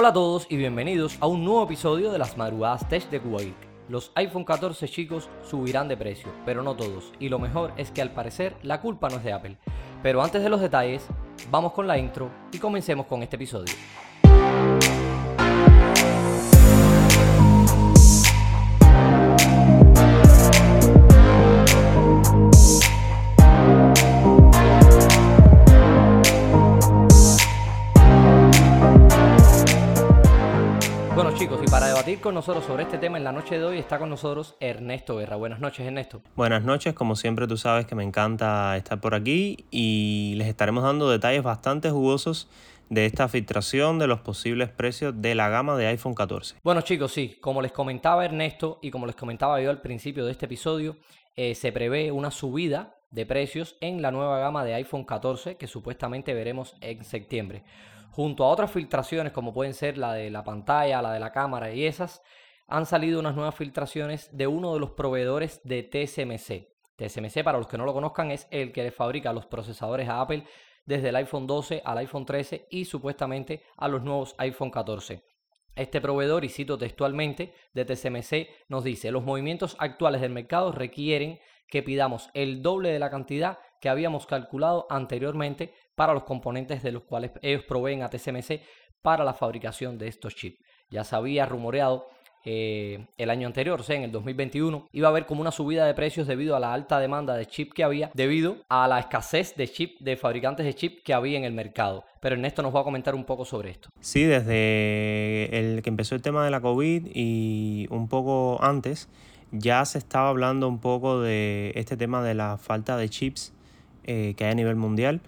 Hola a todos y bienvenidos a un nuevo episodio de las madrugadas tech de Geek. Los iPhone 14 chicos subirán de precio, pero no todos, y lo mejor es que al parecer la culpa no es de Apple. Pero antes de los detalles, vamos con la intro y comencemos con este episodio. Con nosotros sobre este tema en la noche de hoy está con nosotros Ernesto Guerra. Buenas noches Ernesto. Buenas noches, como siempre tú sabes que me encanta estar por aquí y les estaremos dando detalles bastante jugosos de esta filtración de los posibles precios de la gama de iPhone 14. Bueno chicos, sí, como les comentaba Ernesto y como les comentaba yo al principio de este episodio, eh, se prevé una subida de precios en la nueva gama de iPhone 14 que supuestamente veremos en septiembre junto a otras filtraciones como pueden ser la de la pantalla, la de la cámara y esas, han salido unas nuevas filtraciones de uno de los proveedores de TSMC. TSMC, para los que no lo conozcan, es el que fabrica los procesadores a Apple desde el iPhone 12 al iPhone 13 y supuestamente a los nuevos iPhone 14. Este proveedor, y cito textualmente, de TSMC nos dice, los movimientos actuales del mercado requieren que pidamos el doble de la cantidad que habíamos calculado anteriormente para los componentes de los cuales ellos proveen a TSMC para la fabricación de estos chips. Ya se había rumoreado eh, el año anterior, sea, en el 2021, iba a haber como una subida de precios debido a la alta demanda de chip que había, debido a la escasez de chip, de fabricantes de chip que había en el mercado. Pero Ernesto nos va a comentar un poco sobre esto. Sí, desde el que empezó el tema de la COVID y un poco antes, ya se estaba hablando un poco de este tema de la falta de chips eh, que hay a nivel mundial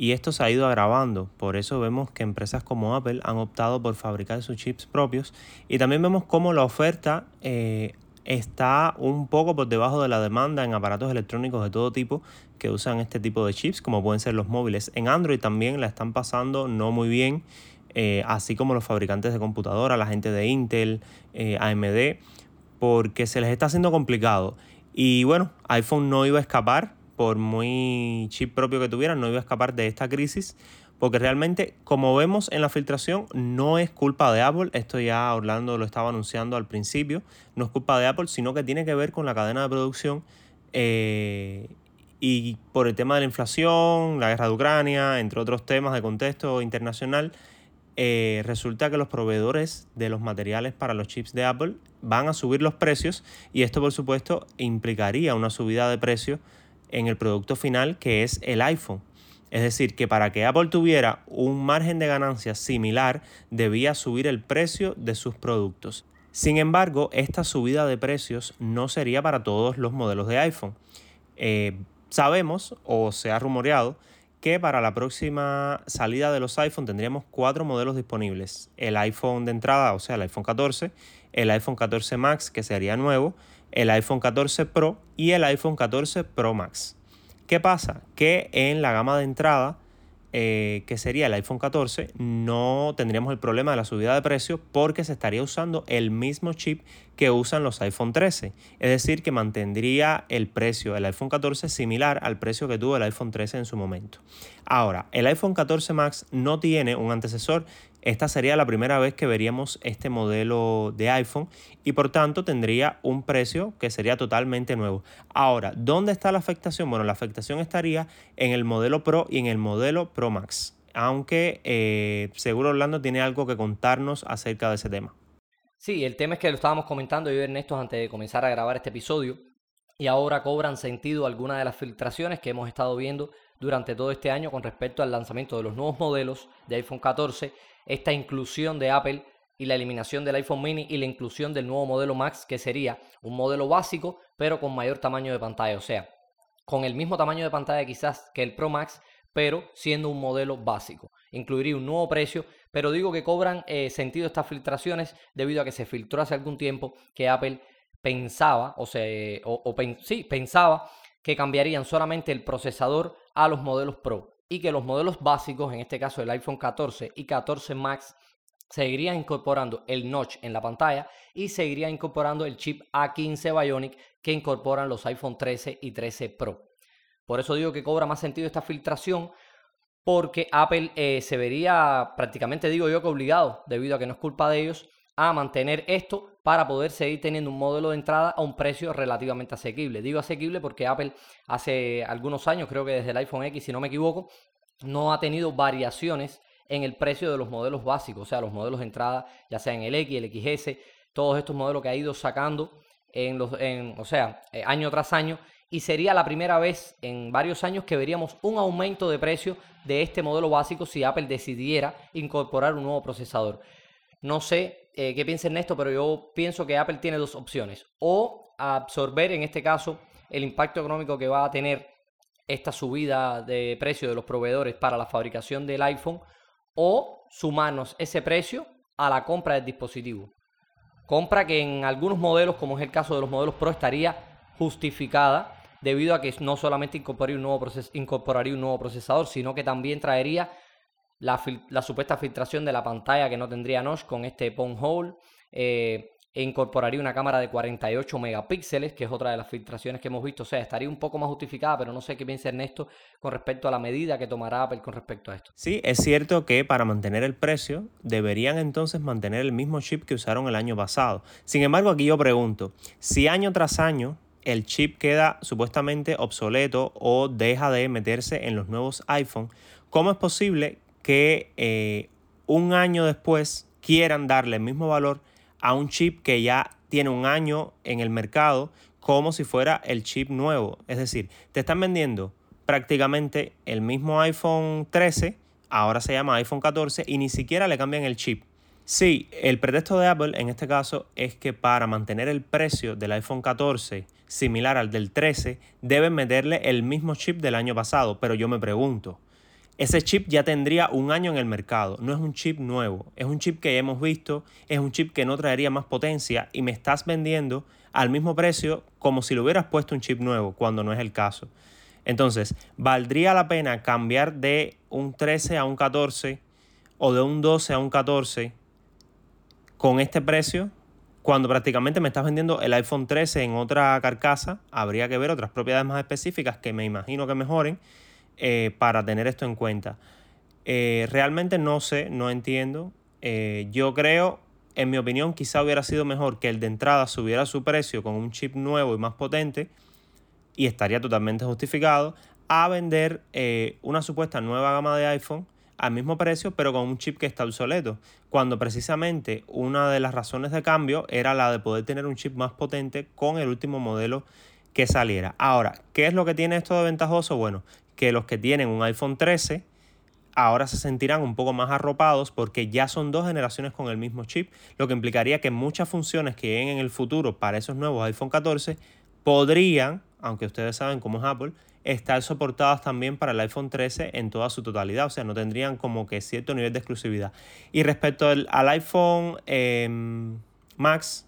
y esto se ha ido agravando. Por eso vemos que empresas como Apple han optado por fabricar sus chips propios y también vemos cómo la oferta eh, está un poco por debajo de la demanda en aparatos electrónicos de todo tipo que usan este tipo de chips, como pueden ser los móviles. En Android también la están pasando no muy bien, eh, así como los fabricantes de computadora, la gente de Intel, AMD porque se les está haciendo complicado. Y bueno, iPhone no iba a escapar, por muy chip propio que tuvieran, no iba a escapar de esta crisis, porque realmente, como vemos en la filtración, no es culpa de Apple, esto ya Orlando lo estaba anunciando al principio, no es culpa de Apple, sino que tiene que ver con la cadena de producción eh, y por el tema de la inflación, la guerra de Ucrania, entre otros temas de contexto internacional, eh, resulta que los proveedores de los materiales para los chips de Apple van a subir los precios y esto por supuesto implicaría una subida de precio en el producto final que es el iPhone. Es decir, que para que Apple tuviera un margen de ganancia similar debía subir el precio de sus productos. Sin embargo, esta subida de precios no sería para todos los modelos de iPhone. Eh, sabemos o se ha rumoreado que para la próxima salida de los iPhone tendríamos cuatro modelos disponibles. El iPhone de entrada, o sea, el iPhone 14, el iPhone 14 Max, que sería nuevo, el iPhone 14 Pro y el iPhone 14 Pro Max. ¿Qué pasa? Que en la gama de entrada eh, que sería el iPhone 14, no tendríamos el problema de la subida de precio porque se estaría usando el mismo chip que usan los iPhone 13. Es decir, que mantendría el precio del iPhone 14 similar al precio que tuvo el iPhone 13 en su momento. Ahora, el iPhone 14 Max no tiene un antecesor esta sería la primera vez que veríamos este modelo de iPhone y por tanto tendría un precio que sería totalmente nuevo. Ahora, ¿dónde está la afectación? Bueno, la afectación estaría en el modelo Pro y en el modelo Pro Max, aunque eh, seguro Orlando tiene algo que contarnos acerca de ese tema. Sí, el tema es que lo estábamos comentando yo y Ernesto antes de comenzar a grabar este episodio y ahora cobran sentido algunas de las filtraciones que hemos estado viendo durante todo este año con respecto al lanzamiento de los nuevos modelos de iPhone 14 esta inclusión de Apple y la eliminación del iPhone mini y la inclusión del nuevo modelo Max, que sería un modelo básico, pero con mayor tamaño de pantalla. O sea, con el mismo tamaño de pantalla quizás que el Pro Max, pero siendo un modelo básico. Incluiría un nuevo precio, pero digo que cobran eh, sentido estas filtraciones debido a que se filtró hace algún tiempo que Apple pensaba, o, se, o, sí, pensaba que cambiarían solamente el procesador a los modelos Pro y que los modelos básicos, en este caso el iPhone 14 y 14 Max, seguirían incorporando el notch en la pantalla y seguiría incorporando el chip A15 Bionic que incorporan los iPhone 13 y 13 Pro. Por eso digo que cobra más sentido esta filtración porque Apple eh, se vería prácticamente, digo yo, que obligado, debido a que no es culpa de ellos, a mantener esto para poder seguir teniendo un modelo de entrada a un precio relativamente asequible. Digo asequible porque Apple hace algunos años, creo que desde el iPhone X, si no me equivoco, no ha tenido variaciones en el precio de los modelos básicos, o sea, los modelos de entrada, ya sea en el X, el XS, todos estos modelos que ha ido sacando en los, en, o sea, eh, año tras año, y sería la primera vez en varios años que veríamos un aumento de precio de este modelo básico si Apple decidiera incorporar un nuevo procesador. No sé eh, qué piensa esto, pero yo pienso que Apple tiene dos opciones. O absorber en este caso el impacto económico que va a tener esta subida de precio de los proveedores para la fabricación del iPhone o sumarnos ese precio a la compra del dispositivo. Compra que en algunos modelos, como es el caso de los modelos Pro, estaría justificada debido a que no solamente incorporaría un nuevo, procesador, sino que también traería la, supuesta filtración de la pantalla que no tendría notch con este Pong Hole. Eh, e incorporaría una cámara de 48 megapíxeles, que es otra de las filtraciones que hemos visto. O sea, estaría un poco más justificada, pero no sé qué piensa Ernesto con respecto a la medida que tomará Apple con respecto a esto. Sí, es cierto que para mantener el precio deberían entonces mantener el mismo chip que usaron el año pasado. Sin embargo, aquí yo pregunto, si año tras año el chip queda supuestamente obsoleto o deja de meterse en los nuevos iPhone, ¿cómo es posible que eh, un año después quieran darle el mismo valor a un chip que ya tiene un año en el mercado como si fuera el chip nuevo. Es decir, te están vendiendo prácticamente el mismo iPhone 13, ahora se llama iPhone 14 y ni siquiera le cambian el chip. Sí, el pretexto de Apple en este caso es que para mantener el precio del iPhone 14 similar al del 13, deben meterle el mismo chip del año pasado, pero yo me pregunto, ese chip ya tendría un año en el mercado, no es un chip nuevo, es un chip que ya hemos visto, es un chip que no traería más potencia y me estás vendiendo al mismo precio como si le hubieras puesto un chip nuevo, cuando no es el caso. Entonces, ¿valdría la pena cambiar de un 13 a un 14 o de un 12 a un 14 con este precio? Cuando prácticamente me estás vendiendo el iPhone 13 en otra carcasa, habría que ver otras propiedades más específicas que me imagino que mejoren eh, para tener esto en cuenta. Eh, realmente no sé, no entiendo. Eh, yo creo, en mi opinión, quizá hubiera sido mejor que el de entrada subiera su precio con un chip nuevo y más potente y estaría totalmente justificado a vender una supuesta nueva gama de iPhone al mismo precio pero con un chip que está obsoleto, cuando precisamente una de las razones de cambio era la de poder tener un chip más potente con el último modelo que saliera. Ahora, ¿qué es lo que tiene esto de ventajoso? Bueno, que los que tienen un iPhone 13 ahora se sentirán un poco más arropados porque ya son dos generaciones con el mismo chip, lo que implicaría que muchas funciones que lleguen en el futuro para esos nuevos iPhone 14 podrían, aunque ustedes saben cómo es Apple, estar soportadas también para el iPhone 13 en toda su totalidad, o sea, no tendrían como que cierto nivel de exclusividad. Y respecto al, iPhone em, Max,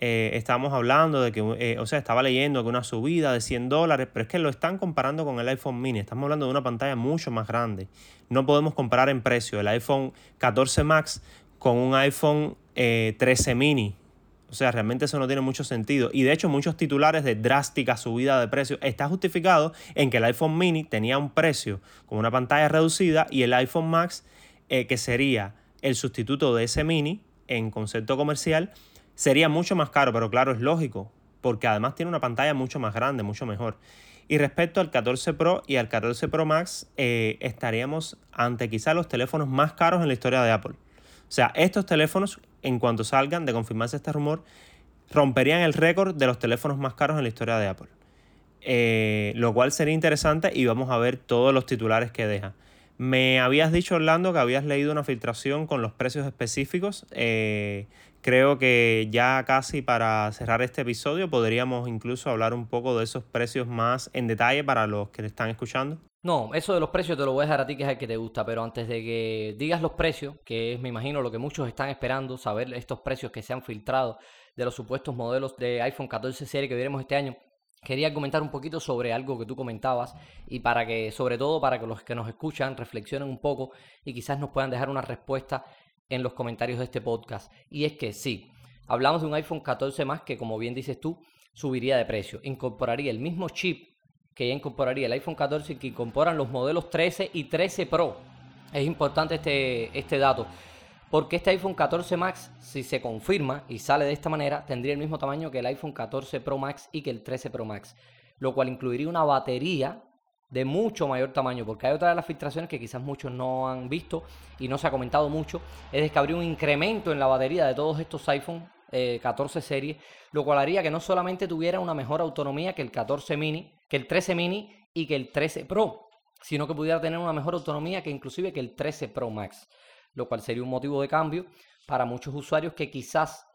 eh, estábamos hablando de que, eh, o sea, estaba leyendo que una subida de 100 dólares, pero es que lo están comparando con el iPhone mini. Estamos hablando de una pantalla mucho más grande. No podemos comparar en precio el iPhone 14 Max con un iPhone 13 eh, mini. O sea, realmente eso no tiene mucho sentido. Y de hecho, muchos titulares de drástica subida de precio está justificado en que el iPhone mini tenía un precio con una pantalla reducida y el iPhone Max, que sería el sustituto de ese mini en concepto comercial, Sería mucho más caro, pero claro, es lógico, porque además tiene una pantalla mucho más grande, mucho mejor. Y respecto al 14 Pro y al 14 Pro Max, eh, estaríamos ante quizá los teléfonos más caros en la historia de Apple. O sea, estos teléfonos, en cuanto salgan de confirmarse este rumor, romperían el récord de los teléfonos más caros en la historia de Apple. Eh, lo cual sería interesante y vamos a ver todos los titulares que deja. Me habías dicho, Orlando, que habías leído una filtración con los precios específicos. Eh, creo que ya casi para cerrar este episodio podríamos incluso hablar un poco de esos precios más en detalle para los que están escuchando. No, eso de los precios te lo voy a dejar a ti, que es el que te gusta, pero antes de que digas los precios, que es, me imagino, lo que muchos están esperando, saber estos precios que se han filtrado de los supuestos modelos de iPhone 14 serie que veremos este año, quería comentar un poquito sobre algo que tú comentabas y para que, sobre todo, para que los que nos escuchan reflexionen un poco y quizás nos puedan dejar una respuesta en los comentarios de este podcast. Y es que sí, hablamos de un iPhone 14 más que, como bien dices tú, subiría de precio. Incorporaría el mismo chip que ya incorporaría el iPhone 14 y que incorporan los modelos 13 y 13 Pro. Es importante este, este dato. Porque este iPhone 14 Max, si se confirma y sale de esta manera, tendría el mismo tamaño que el iPhone 14 Pro Max y que el 13 Pro Max. Lo cual incluiría una batería de mucho mayor tamaño, porque hay otra de las filtraciones que quizás muchos no han visto y no se ha comentado mucho, es que habría un incremento en la batería de todos estos iPhone 14 eh, series, lo cual haría que no solamente tuviera una mejor autonomía que el 14 mini, que el 13 mini y que el 13 Pro, sino que pudiera tener una mejor autonomía que inclusive que el 13 Pro Max lo cual sería un motivo de cambio para muchos usuarios que quizás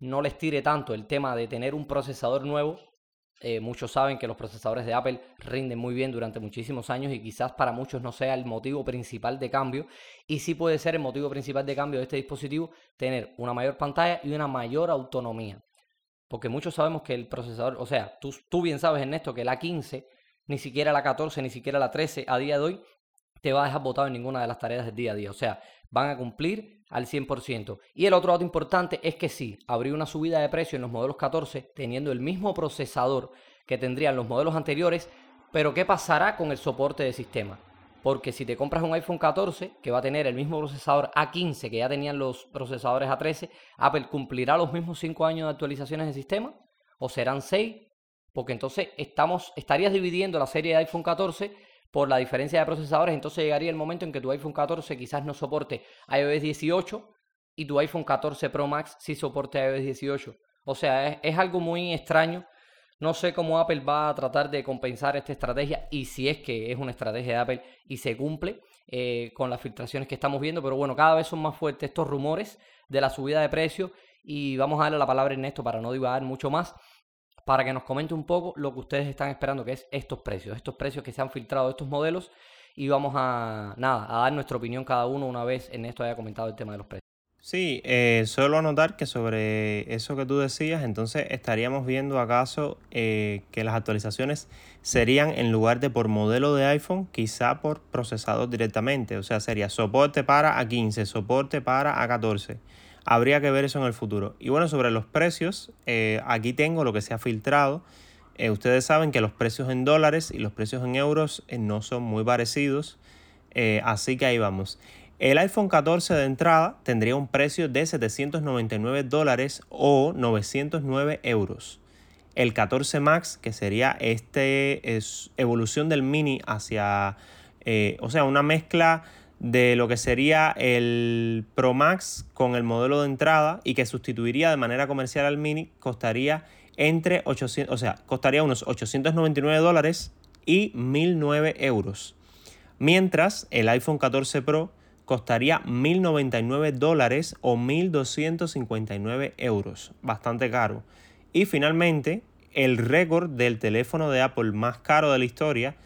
no les tire tanto el tema de tener un procesador nuevo. Eh, muchos saben que los procesadores de Apple rinden muy bien durante muchísimos años y quizás para muchos no sea el motivo principal de cambio. Y sí puede ser el motivo principal de cambio de este dispositivo tener una mayor pantalla y una mayor autonomía. Porque muchos sabemos que el procesador, o sea, tú, tú bien sabes, Ernesto, que la 15, ni siquiera la 14, ni siquiera la 13 a día de hoy te va a dejar botado en ninguna de las tareas del día a día. O sea, van a cumplir al 100%. Y el otro dato importante es que sí, habría una subida de precio en los modelos 14 teniendo el mismo procesador que tendrían los modelos anteriores, pero ¿qué pasará con el soporte de sistema? Porque si te compras un iPhone 14 que va a tener el mismo procesador A15 que ya tenían los procesadores A13, Apple cumplirá los mismos 5 años de actualizaciones de sistema o serán 6, porque entonces estamos estarías dividiendo la serie de iPhone 14 por la diferencia de procesadores, entonces llegaría el momento en que tu iPhone 14 quizás no soporte iOS 18 y tu iPhone 14 Pro Max sí soporte iOS 18. O sea, es, algo muy extraño. No sé cómo Apple va a tratar de compensar esta estrategia y si es que es una estrategia de Apple y se cumple eh, con las filtraciones que estamos viendo. Pero bueno, cada vez son más fuertes estos rumores de la subida de precios y vamos a darle la palabra a Ernesto para no divagar mucho más para que nos comente un poco lo que ustedes están esperando, que es estos precios, estos precios que se han filtrado estos modelos. Y vamos a, nada, a dar nuestra opinión cada uno una vez en esto haya comentado el tema de los precios. Sí, eh, solo anotar que sobre eso que tú decías, entonces estaríamos viendo acaso eh, que las actualizaciones serían en lugar de por modelo de iPhone, quizá por procesador directamente. O sea, sería soporte para A15, soporte para A14 Habría que ver eso en el futuro. Y bueno, sobre los precios, eh, aquí tengo lo que se ha filtrado. Eh, ustedes saben que los precios en dólares y los precios en euros eh, no son muy parecidos. así que ahí vamos. El iPhone 14 de entrada tendría un precio de 799 dólares o 909 euros. El 14 Max, que sería este es evolución del mini hacia, o sea, una mezcla de lo que sería el Pro Max con el modelo de entrada y que sustituiría de manera comercial al Mini, costaría entre 800, o sea, costaría unos 899 dólares y 1009 euros. Mientras el iPhone 14 Pro costaría 1099 dólares o 1259 euros, bastante caro. Y finalmente, el récord del teléfono de Apple más caro de la historia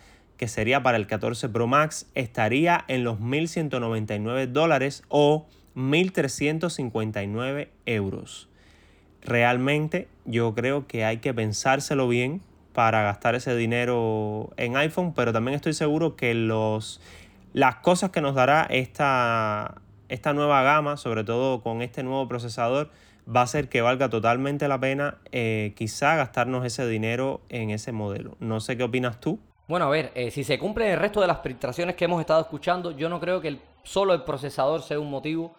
que sería para el 14 Pro Max, estaría en los 1.199 dólares o 1.359 euros. Realmente yo creo que hay que pensárselo bien para gastar ese dinero en iPhone, pero también estoy seguro que los, las cosas que nos dará esta, esta nueva gama, sobre todo con este nuevo procesador, va a ser que valga totalmente la pena eh, quizá gastarnos ese dinero en ese modelo. No sé qué opinas tú. Bueno, a ver, eh, si se cumplen el resto de las filtraciones que hemos estado escuchando, yo no creo que solo el procesador sea un motivo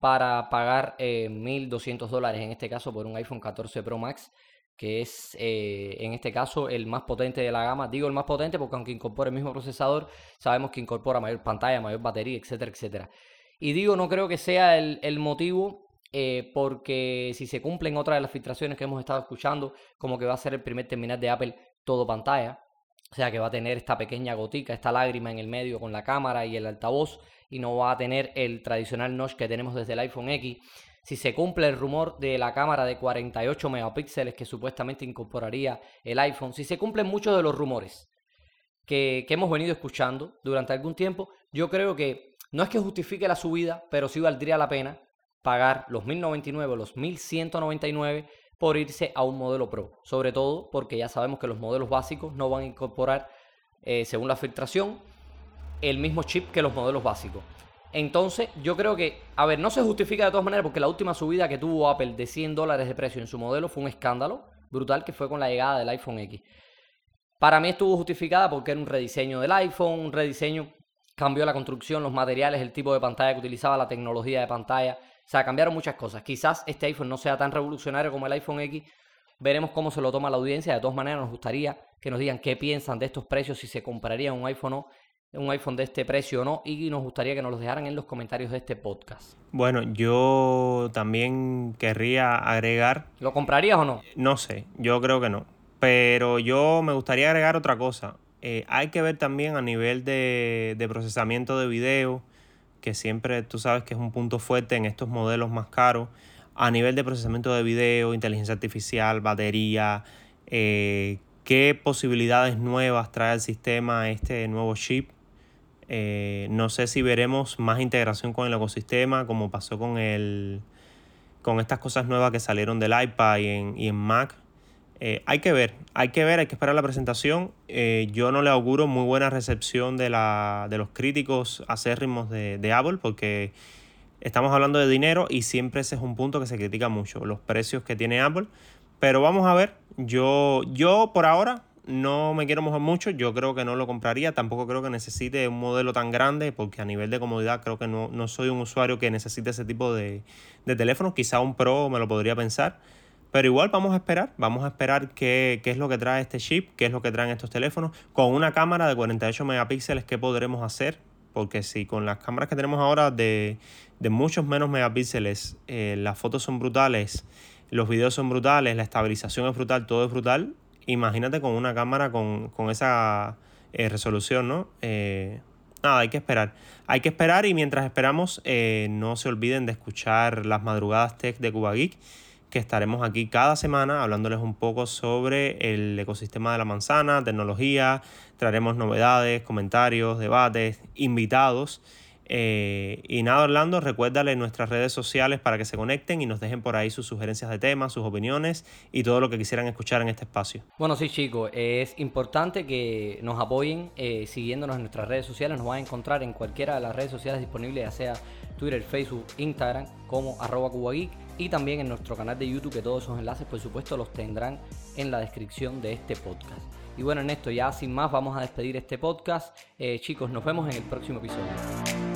para pagar eh, 1.200 dólares, en este caso por un iPhone 14 Pro Max, que es eh, en este caso el más potente de la gama. Digo el más potente porque aunque incorpore el mismo procesador, sabemos que incorpora mayor pantalla, mayor batería, etcétera, etcétera. Y digo, no creo que sea el, el motivo eh, porque si se cumplen otras de las filtraciones que hemos estado escuchando, como que va a ser el primer terminal de Apple todo pantalla, o sea que va a tener esta pequeña gotica, esta lágrima en el medio con la cámara y el altavoz y no va a tener el tradicional notch que tenemos desde el iPhone X. Si se cumple el rumor de la cámara de 48 megapíxeles que supuestamente incorporaría el iPhone, si se cumplen muchos de los rumores que, que hemos venido escuchando durante algún tiempo, yo creo que no es que justifique la subida, pero sí valdría la pena pagar los 1099 o los 1199 por irse a un modelo Pro. Sobre todo porque ya sabemos que los modelos básicos no van a incorporar, eh, según la filtración, el mismo chip que los modelos básicos. Entonces, yo creo que, a ver, no se justifica de todas maneras porque la última subida que tuvo Apple de 100 dólares de precio en su modelo fue un escándalo brutal que fue con la llegada del iPhone X. Para mí estuvo justificada porque era un rediseño del iPhone, un rediseño, cambió la construcción, los materiales, el tipo de pantalla que utilizaba, la tecnología de pantalla. O sea, cambiaron muchas cosas. Quizás este iPhone no sea tan revolucionario como el iPhone X. Veremos cómo se lo toma la audiencia. De todas maneras, nos gustaría que nos digan qué piensan de estos precios, si se compraría un iPhone o un iPhone de este precio o no, y nos gustaría que nos los dejaran en los comentarios de este podcast. Bueno, yo también querría agregar. ¿Lo comprarías o no? No sé, yo creo que no. Pero yo me gustaría agregar otra cosa. Eh, hay que ver también a nivel de, de procesamiento de video, que siempre tú sabes que es un punto fuerte en estos modelos más caros. A nivel de procesamiento de video, inteligencia artificial, batería, eh, qué posibilidades nuevas trae el sistema este nuevo chip. Eh, no sé si veremos más integración con el ecosistema, como pasó con el con estas cosas nuevas que salieron del iPad y en, y en Mac. Eh, hay que ver, hay que ver, hay que esperar la presentación. Eh, yo no le auguro muy buena recepción de, la, de los críticos acérrimos de, de Apple porque estamos hablando de dinero y siempre ese es un punto que se critica mucho, los precios que tiene Apple. Pero vamos a ver, yo, yo por ahora no me quiero mojar mucho, yo creo que no lo compraría, tampoco creo que necesite un modelo tan grande, porque a nivel de comodidad creo que no, no soy un usuario que necesite ese tipo de, de teléfonos, quizá un Pro me lo podría pensar, pero igual vamos a esperar, vamos a esperar qué, qué, es lo que trae este chip, qué es lo que traen estos teléfonos, con una cámara de 48 megapíxeles, qué podremos hacer, porque si con las cámaras que tenemos ahora de, de muchos menos megapíxeles, eh, las fotos son brutales, los videos son brutales, la estabilización es brutal, todo es brutal, imagínate con una cámara con, esa eh, resolución, ¿no? Eh, nada, hay que esperar. Hay que esperar y mientras esperamos, no se olviden de escuchar las madrugadas tech de Cuba Geek, que estaremos aquí cada semana hablándoles un poco sobre el ecosistema de la manzana, tecnología, traeremos novedades, comentarios, debates, invitados. Eh, y nada, Orlando, recuérdale nuestras redes sociales para que se conecten y nos dejen por ahí sus sugerencias de temas, sus opiniones y todo lo que quisieran escuchar en este espacio. Bueno, sí, chicos, es importante que nos apoyen eh, siguiéndonos en nuestras redes sociales. Nos van a encontrar en cualquiera de las redes sociales disponibles, ya sea Twitter, Facebook, Instagram, como arroba cubageek y también en nuestro canal de YouTube, que todos esos enlaces, por supuesto, los tendrán en la descripción de este podcast. Y bueno, en esto ya sin más vamos a despedir este podcast. Eh, chicos, nos vemos en el próximo episodio.